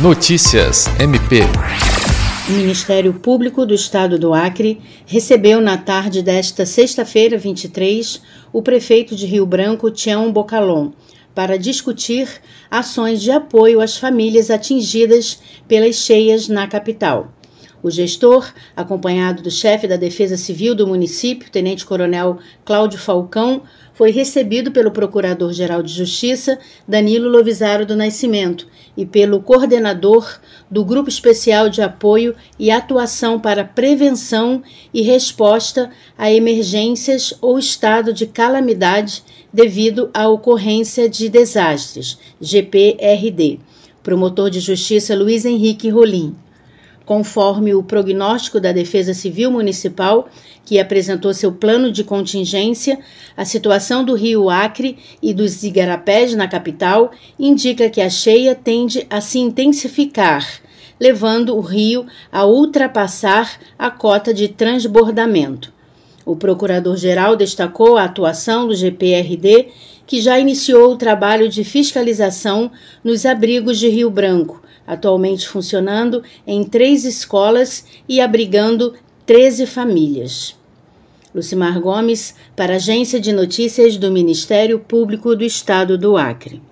Notícias MP. O Ministério Público do Estado do Acre recebeu na tarde desta sexta-feira, 23, o prefeito de Rio Branco, Tião Bocalon, para discutir ações de apoio às famílias atingidas pelas cheias na capital. O gestor, acompanhado do chefe da Defesa Civil do município, Tenente Coronel Cláudio Falcão, foi recebido pelo Procurador-Geral de Justiça, Danilo Lovisaro do Nascimento, e pelo coordenador do Grupo Especial de Apoio e Atuação para Prevenção e Resposta a Emergências ou Estado de Calamidade devido à ocorrência de desastres, GPRD. Promotor de Justiça Luiz Henrique Rolim conforme o prognóstico da Defesa Civil Municipal, que apresentou seu plano de contingência, a situação do rio Acre e dos igarapés na capital indica que a cheia tende a se intensificar, levando o rio a ultrapassar a cota de transbordamento. O procurador-geral destacou a atuação do GPRD, que já iniciou o trabalho de fiscalização nos abrigos de Rio Branco, atualmente funcionando em três escolas e abrigando 13 famílias. Lucimar Gomes, para a Agência de Notícias do Ministério Público do Estado do Acre.